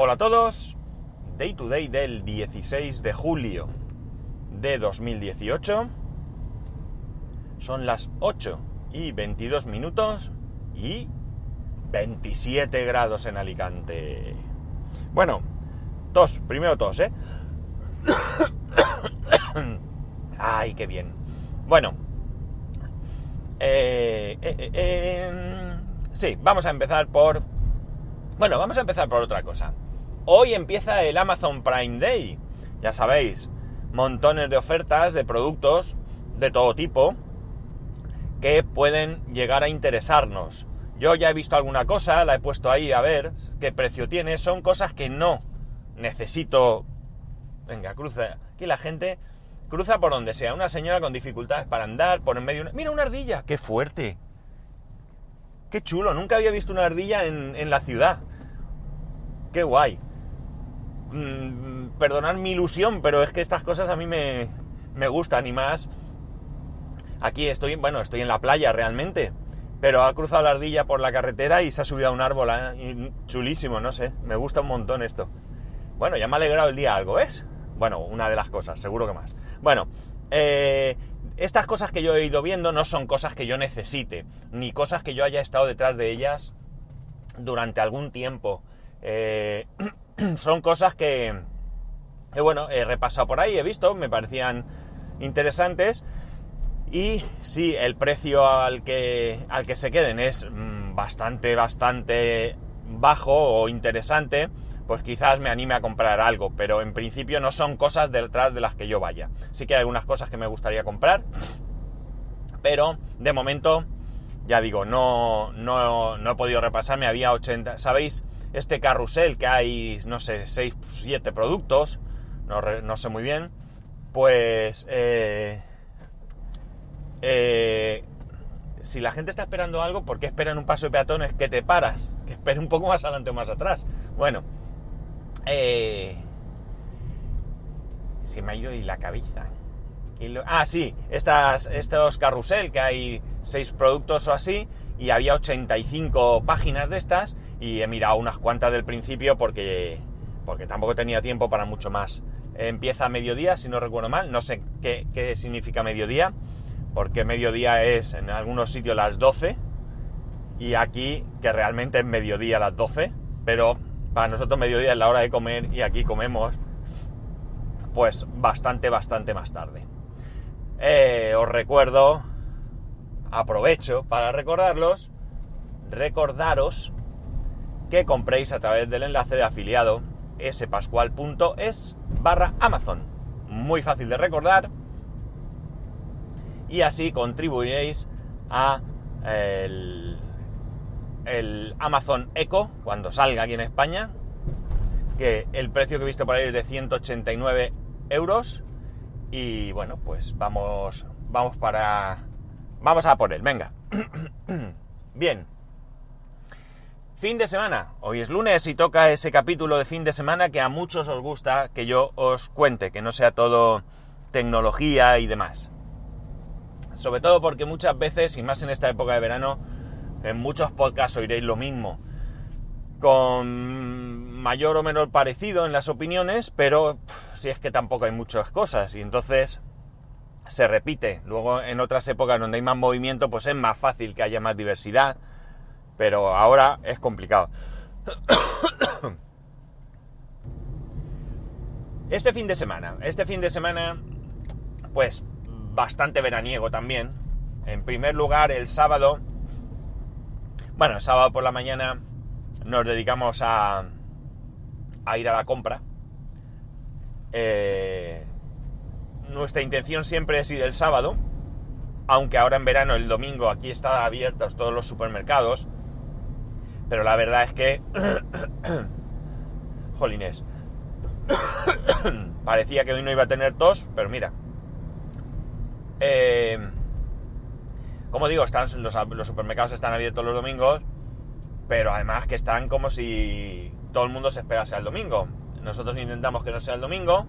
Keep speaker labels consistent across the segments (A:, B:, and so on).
A: Hola a todos, Day to Day del 16 de julio de 2018. Son las 8 y 22 minutos y 27 grados en Alicante. Bueno, tos, primero tos, ¿eh? Ay, qué bien. Bueno, eh, eh, eh, eh, sí, vamos a empezar por... Bueno, vamos a empezar por otra cosa. Hoy empieza el Amazon Prime Day. Ya sabéis, montones de ofertas de productos de todo tipo que pueden llegar a interesarnos. Yo ya he visto alguna cosa, la he puesto ahí a ver qué precio tiene. Son cosas que no necesito. Venga, cruza. Aquí la gente cruza por donde sea. Una señora con dificultades para andar, por en medio. Una... Mira, una ardilla. ¡Qué fuerte! ¡Qué chulo! Nunca había visto una ardilla en, en la ciudad. ¡Qué guay! Mm, perdonad mi ilusión, pero es que estas cosas a mí me, me gustan y más. Aquí estoy, bueno, estoy en la playa realmente, pero ha cruzado la ardilla por la carretera y se ha subido a un árbol, ¿eh? chulísimo, no sé, me gusta un montón esto. Bueno, ya me ha alegrado el día algo, ¿ves? Bueno, una de las cosas, seguro que más. Bueno, eh, estas cosas que yo he ido viendo no son cosas que yo necesite, ni cosas que yo haya estado detrás de ellas durante algún tiempo. Eh, son cosas que, bueno, he repasado por ahí, he visto, me parecían interesantes. Y si el precio al que, al que se queden es mmm, bastante, bastante bajo o interesante, pues quizás me anime a comprar algo, pero en principio no son cosas detrás de las que yo vaya. Sí que hay algunas cosas que me gustaría comprar, pero de momento, ya digo, no, no, no he podido repasarme, había 80, ¿sabéis? Este carrusel que hay, no sé, 6, 7 productos, no, no sé muy bien, pues... Eh, eh, si la gente está esperando algo, ¿por qué esperan un paso de peatones que te paras? Que espere un poco más adelante o más atrás. Bueno, eh, se me ha ido y la cabeza. Ah, sí, estas, estos carrusel, que hay seis productos o así, y había 85 páginas de estas, y he mirado unas cuantas del principio porque, porque tampoco tenía tiempo para mucho más. Empieza a mediodía, si no recuerdo mal, no sé qué, qué significa mediodía porque mediodía es en algunos sitios las 12 y aquí que realmente es mediodía las 12, pero para nosotros mediodía es la hora de comer y aquí comemos pues bastante, bastante más tarde. Eh, os recuerdo, aprovecho para recordarlos, recordaros que compréis a través del enlace de afiliado spascual.es barra Amazon. Muy fácil de recordar y así contribuiréis a el, Amazon Echo cuando salga aquí en España, que el precio que he visto por ahí es de 189 euros y bueno, pues vamos, vamos para, vamos a por venga. Bien. Fin de semana. Hoy es lunes y toca ese capítulo de fin de semana que a muchos os gusta que yo os cuente, que no sea todo tecnología y demás. Sobre todo porque muchas veces, y más en esta época de verano, en muchos podcasts oiréis lo mismo. Con mayor o menor parecido en las opiniones, pero si es que tampoco hay muchas cosas. Y entonces se repite. Luego en otras épocas donde hay más movimiento, pues es más fácil que haya más diversidad. Pero ahora es complicado. Este fin de semana, este fin de semana, pues bastante veraniego también. En primer lugar, el sábado, bueno, el sábado por la mañana nos dedicamos a, a ir a la compra. Eh, nuestra intención siempre es ir el sábado, aunque ahora en verano, el domingo, aquí están abiertos todos los supermercados. Pero la verdad es que... Jolines. Parecía que hoy no iba a tener tos, pero mira, eh, como digo, están, los, los, supermercados están abiertos los domingos, pero además que están como si todo el mundo se esperase al domingo. Nosotros intentamos que no sea el domingo,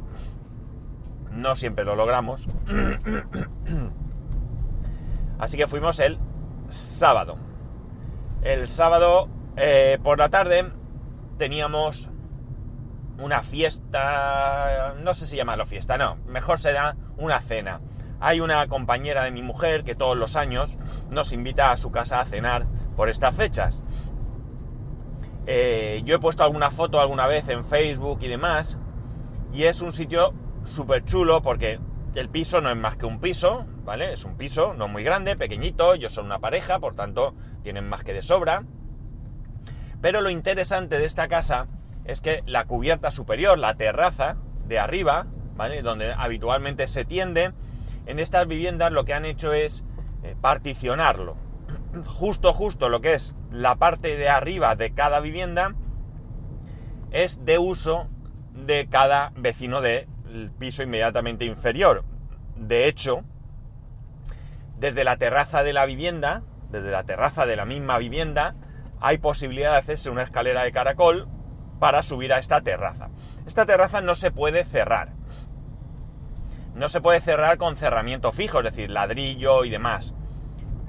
A: no siempre lo logramos. Así que fuimos el sábado. El sábado eh, por la tarde teníamos una fiesta, no sé si llamarlo fiesta, no, mejor será una cena. Hay una compañera de mi mujer que todos los años nos invita a su casa a cenar por estas fechas. Eh, yo he puesto alguna foto alguna vez en Facebook y demás, y es un sitio súper chulo porque el piso no es más que un piso, ¿vale? Es un piso no muy grande, pequeñito, ellos son una pareja, por tanto tienen más que de sobra. Pero lo interesante de esta casa es que la cubierta superior, la terraza de arriba, ¿vale? Donde habitualmente se tiende, en estas viviendas lo que han hecho es eh, particionarlo. Justo, justo lo que es la parte de arriba de cada vivienda es de uso de cada vecino del piso inmediatamente inferior. De hecho, desde la terraza de la vivienda, desde la terraza de la misma vivienda, hay posibilidad de hacerse una escalera de caracol para subir a esta terraza. Esta terraza no se puede cerrar. No se puede cerrar con cerramiento fijo, es decir, ladrillo y demás.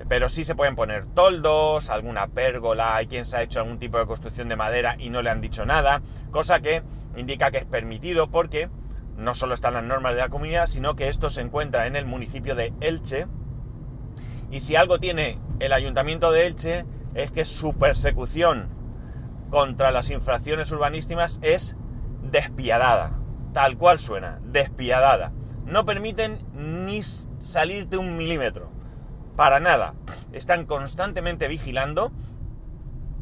A: Pero sí se pueden poner toldos, alguna pérgola, hay quien se ha hecho algún tipo de construcción de madera y no le han dicho nada, cosa que indica que es permitido porque no solo están las normas de la comunidad, sino que esto se encuentra en el municipio de Elche. Y si algo tiene el ayuntamiento de Elche es que su persecución contra las infracciones urbanísticas es despiadada. Tal cual suena, despiadada. No permiten ni salirte un milímetro. Para nada. Están constantemente vigilando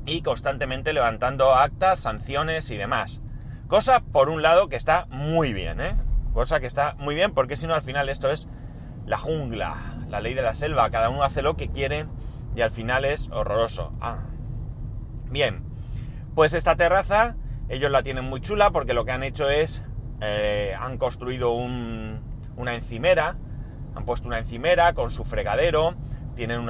A: y constantemente levantando actas, sanciones y demás. Cosa, por un lado, que está muy bien, ¿eh? Cosa que está muy bien porque si no al final esto es la jungla, la ley de la selva. Cada uno hace lo que quiere y al final es horroroso. Ah. Bien, pues esta terraza ellos la tienen muy chula porque lo que han hecho es, eh, han construido una encimera, han puesto una encimera con su fregadero, tienen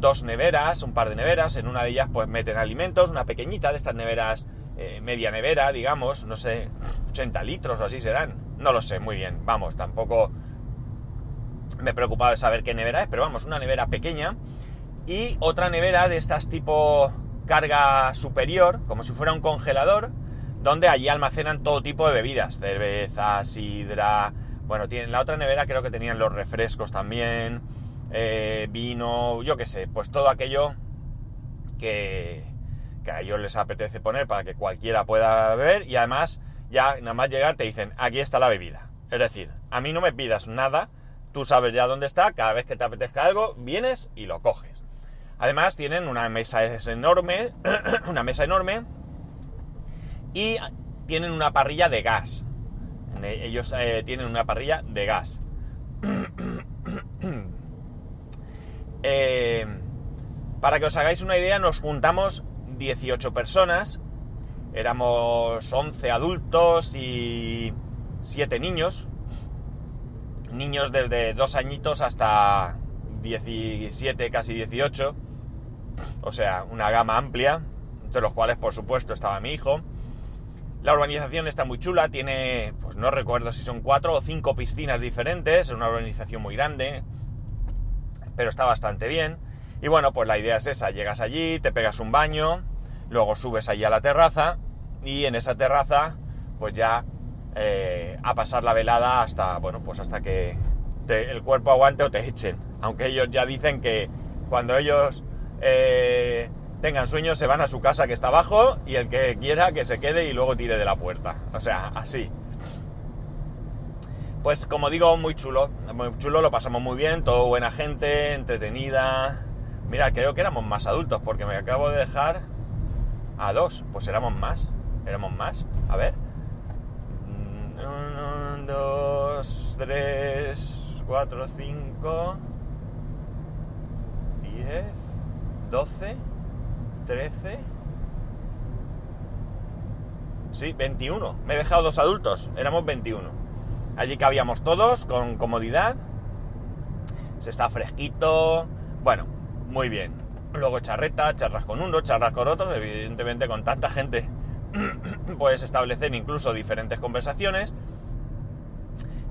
A: dos neveras, un par de neveras, en una de ellas pues meten alimentos, una pequeñita de estas neveras, eh, media nevera, digamos, no sé, 80 litros o así serán, no lo sé muy bien, vamos, tampoco me he preocupado de saber qué nevera es, pero vamos, una nevera pequeña y otra nevera de estas tipo carga superior, como si fuera un congelador, donde allí almacenan todo tipo de bebidas, cerveza, sidra, bueno, tienen la otra nevera creo que tenían los refrescos también, eh, vino, yo qué sé, pues todo aquello que, que a ellos les apetece poner para que cualquiera pueda beber y además ya nada más llegar te dicen, aquí está la bebida. Es decir, a mí no me pidas nada, tú sabes ya dónde está, cada vez que te apetezca algo, vienes y lo coges. Además tienen una mesa enorme, una mesa enorme y tienen una parrilla de gas. Ellos eh, tienen una parrilla de gas. Eh, para que os hagáis una idea, nos juntamos 18 personas. Éramos 11 adultos y 7 niños. Niños desde 2 añitos hasta 17, casi 18 o sea, una gama amplia, entre los cuales por supuesto estaba mi hijo. La urbanización está muy chula, tiene, pues no recuerdo si son cuatro o cinco piscinas diferentes, es una urbanización muy grande, pero está bastante bien. Y bueno, pues la idea es esa, llegas allí, te pegas un baño, luego subes allí a la terraza y en esa terraza pues ya eh, a pasar la velada hasta, bueno, pues hasta que el cuerpo aguante o te echen. Aunque ellos ya dicen que cuando ellos eh, tengan sueños, se van a su casa que está abajo y el que quiera que se quede y luego tire de la puerta. O sea, así. Pues como digo, muy chulo, muy chulo, lo pasamos muy bien, todo buena gente, entretenida. Mira, creo que éramos más adultos porque me acabo de dejar a dos. Pues éramos más, éramos más. A ver. Uno, dos, tres, cuatro, cinco, diez. 12, 13... Sí, 21. Me he dejado dos adultos. Éramos 21. Allí cabíamos todos con comodidad. Se está fresquito. Bueno, muy bien. Luego charreta, charlas con uno, charlas con otros. Evidentemente con tanta gente puedes establecer incluso diferentes conversaciones.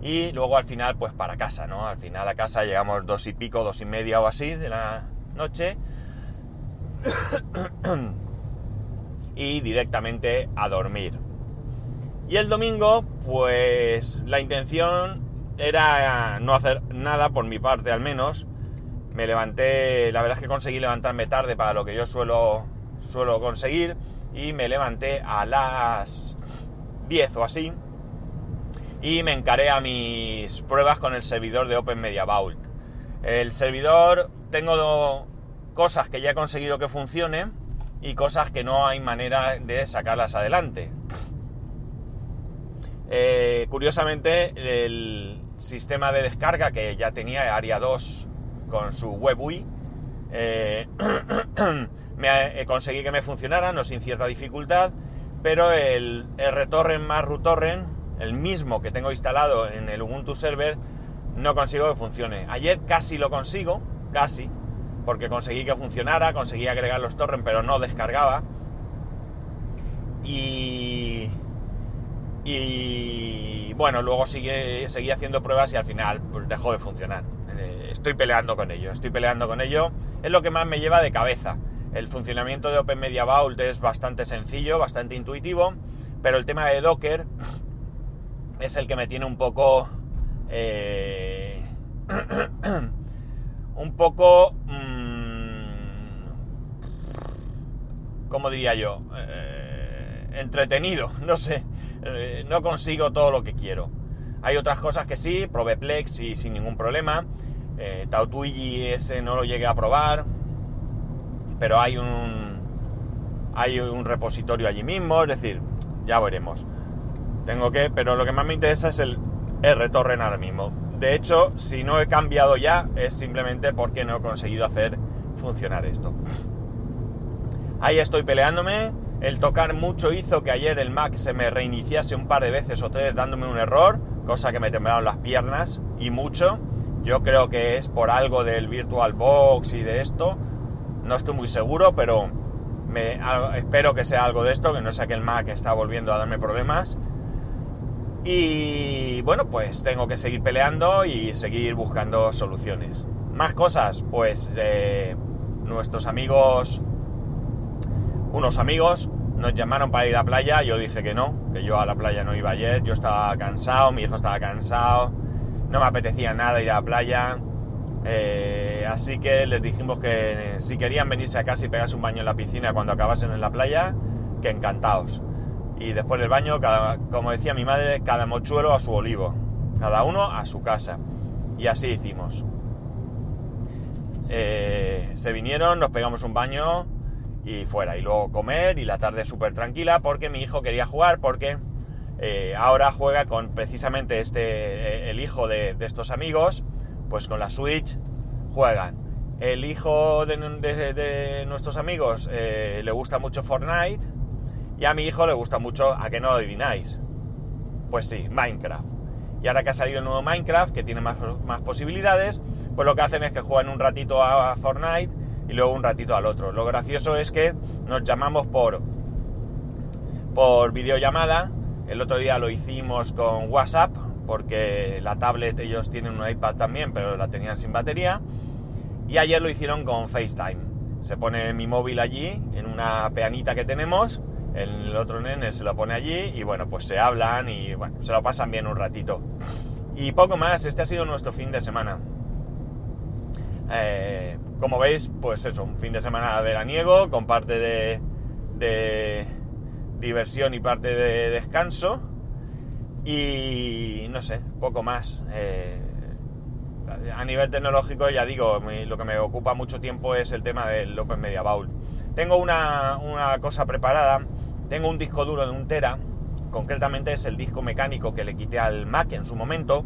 A: Y luego al final pues para casa, ¿no? Al final a casa llegamos dos y pico, dos y media o así de la noche y directamente a dormir. Y el domingo, pues la intención era no hacer nada, por mi parte al menos. Me levanté, la verdad es que conseguí levantarme tarde para lo que yo suelo, suelo conseguir. Y me levanté a las 10 o así. Y me encaré a mis pruebas con el servidor de Open Media Vault. El servidor, tengo cosas que ya he conseguido que funcione y cosas que no hay manera de sacarlas adelante. Eh, curiosamente, el sistema de descarga que ya tenía Aria 2 con su WebUI, eh, me, conseguí que me funcionara, no sin cierta dificultad, pero el RTorrent más RuTorrent, el mismo que tengo instalado en el Ubuntu Server, no consigo que funcione. Ayer casi lo consigo, casi, porque conseguí que funcionara, conseguí agregar los torrents, pero no descargaba. Y, y bueno, luego sigue, seguí haciendo pruebas y al final pues, dejó de funcionar. Eh, estoy peleando con ello, estoy peleando con ello. Es lo que más me lleva de cabeza. El funcionamiento de Open Media Vault es bastante sencillo, bastante intuitivo, pero el tema de Docker es el que me tiene un poco... Eh, un poco... Mmm, ¿Cómo diría yo? Eh, entretenido, no sé. Eh, no consigo todo lo que quiero. Hay otras cosas que sí, probé Plex y sin ningún problema. Eh, ese no lo llegué a probar, pero hay un hay un repositorio allí mismo, es decir, ya veremos. Tengo que, pero lo que más me interesa es el RTorrent ahora mismo. De hecho, si no he cambiado ya, es simplemente porque no he conseguido hacer funcionar esto. Ahí estoy peleándome, el tocar mucho hizo que ayer el Mac se me reiniciase un par de veces o tres dándome un error, cosa que me temblaron las piernas y mucho. Yo creo que es por algo del VirtualBox y de esto. No estoy muy seguro, pero me, espero que sea algo de esto, que no sea que el Mac está volviendo a darme problemas. Y bueno, pues tengo que seguir peleando y seguir buscando soluciones. Más cosas, pues eh, nuestros amigos unos amigos nos llamaron para ir a la playa, yo dije que no, que yo a la playa no iba ayer, yo estaba cansado, mi hijo estaba cansado, no me apetecía nada ir a la playa, eh, así que les dijimos que si querían venirse a casa y pegarse un baño en la piscina cuando acabasen en la playa, que encantados. Y después del baño, cada, como decía mi madre, cada mochuelo a su olivo, cada uno a su casa. Y así hicimos. Eh, se vinieron, nos pegamos un baño, y fuera. Y luego comer y la tarde súper tranquila porque mi hijo quería jugar porque eh, ahora juega con precisamente este, eh, el hijo de, estos amigos, pues con la Switch juegan. El hijo de, nuestros amigos eh, le gusta mucho Fortnite y a mi hijo le gusta mucho, a que no adivináis, pues sí, Minecraft. Y ahora que ha salido el nuevo Minecraft, que tiene más, más posibilidades, pues lo que hacen es que juegan un ratito a Fortnite y luego un ratito al otro. Lo gracioso es que nos llamamos por, por videollamada. El otro día lo hicimos con WhatsApp, porque la tablet ellos tienen un iPad también, pero la tenían sin batería. Y ayer lo hicieron con FaceTime. Se pone mi móvil allí, en una peanita que tenemos, el otro nene se lo pone allí y bueno, pues se hablan y bueno, se lo pasan bien un ratito. Y poco más, este ha sido nuestro fin de semana. Eh, como veis, pues eso, un fin de semana veraniego con parte de, diversión y parte de descanso. Y no sé, poco más. Eh, a nivel tecnológico, ya digo, lo que me ocupa mucho tiempo es el tema del Open Media Vault. Tengo una, una cosa preparada, tengo un disco duro de un tera, concretamente es el disco mecánico que le quité al Mac en su momento,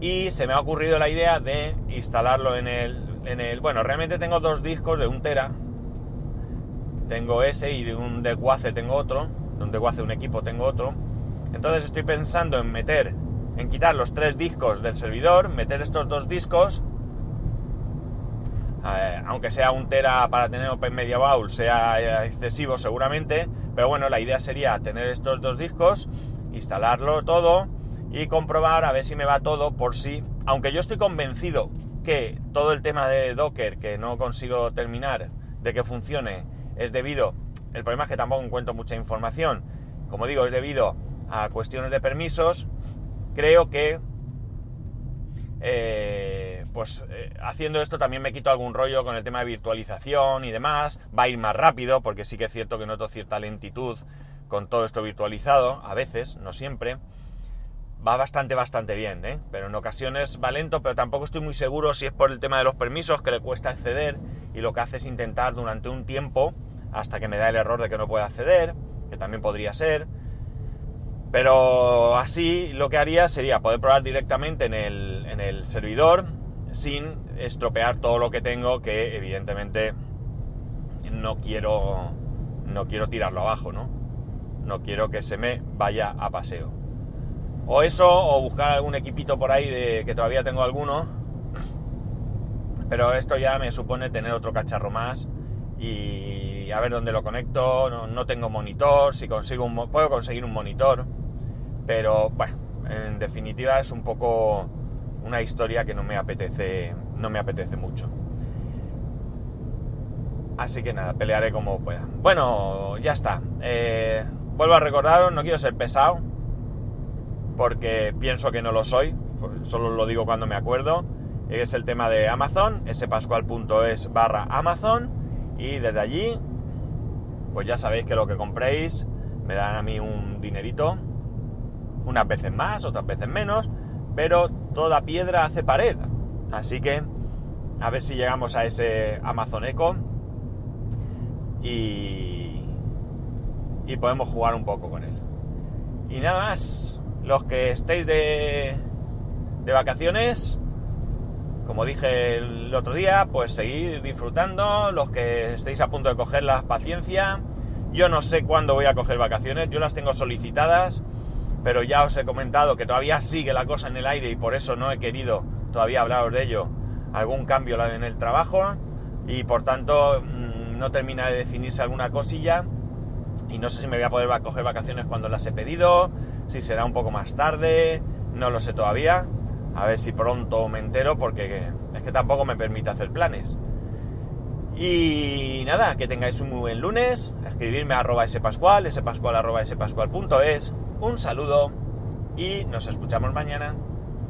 A: y se me ha ocurrido la idea de instalarlo en el, en el... Bueno, realmente tengo dos discos de un tera. Tengo ese y de un desguace tengo otro. De un desguace de un equipo tengo otro. Entonces estoy pensando en meter, en quitar los tres discos del servidor, meter estos dos discos. Eh, aunque sea un tera para tener Open Media Bowl, sea eh, excesivo seguramente. Pero bueno, la idea sería tener estos dos discos, instalarlo todo y comprobar a ver si me va todo por si, aunque yo estoy convencido que todo el tema de Docker que no consigo terminar de que funcione es debido, el problema es que tampoco encuentro mucha información, como digo, es debido a cuestiones de permisos, creo que eh, pues eh, haciendo esto también me quito algún rollo con el tema de virtualización y demás. Va a ir más rápido, porque sí que es cierto que noto cierta lentitud con todo esto virtualizado, a veces, no siempre. Va bastante, bastante bien, ¿eh? pero en ocasiones va lento, pero tampoco estoy muy seguro si es por el tema de los permisos que le cuesta acceder y lo que hace es intentar durante un tiempo hasta que me da el error de que no puede acceder, que también podría ser pero así lo que haría sería poder probar directamente en el, servidor sin estropear todo lo que tengo, que evidentemente no quiero, no quiero tirarlo abajo, ¿no? No quiero que se me vaya a paseo. O eso, o buscar algún equipito por ahí de que todavía tengo alguno. Pero esto ya me supone tener otro cacharro más y a ver dónde lo conecto. No, tengo monitor. Si consigo un, puedo conseguir un monitor pero bueno, en definitiva es un poco una historia que no me apetece, no me apetece mucho. Así que nada, pelearé como pueda. Bueno, ya está. Eh, vuelvo a recordaros, no quiero ser pesado, porque pienso que no lo soy, solo lo digo cuando me acuerdo. Es el tema de Amazon, spascual.es barra Amazon, y desde allí, pues ya sabéis que lo que compréis me dan a mí un dinerito unas veces más, otras veces menos, pero toda piedra hace pared. Así que a ver si llegamos a ese Amazon Echo y, y podemos jugar un poco con él. Y nada más, los que estéis de, de vacaciones, como dije el otro día, pues seguir disfrutando, los que estéis a punto de coger la paciencia. Yo no sé cuándo voy a coger vacaciones, yo las tengo solicitadas pero ya os he comentado que todavía sigue la cosa en el aire y por eso no he querido todavía hablaros de ello, algún cambio en el trabajo y por tanto mm, no termina de definirse alguna cosilla y no sé si me voy a poder coger vacaciones cuando las he pedido, si será un poco más tarde, no lo sé todavía, a ver si pronto me entero porque es que tampoco me permite hacer planes. Y nada, que tengáis un muy buen lunes, escribirme a arroba spascual, spascual arroba spascual.es un saludo y nos escuchamos mañana.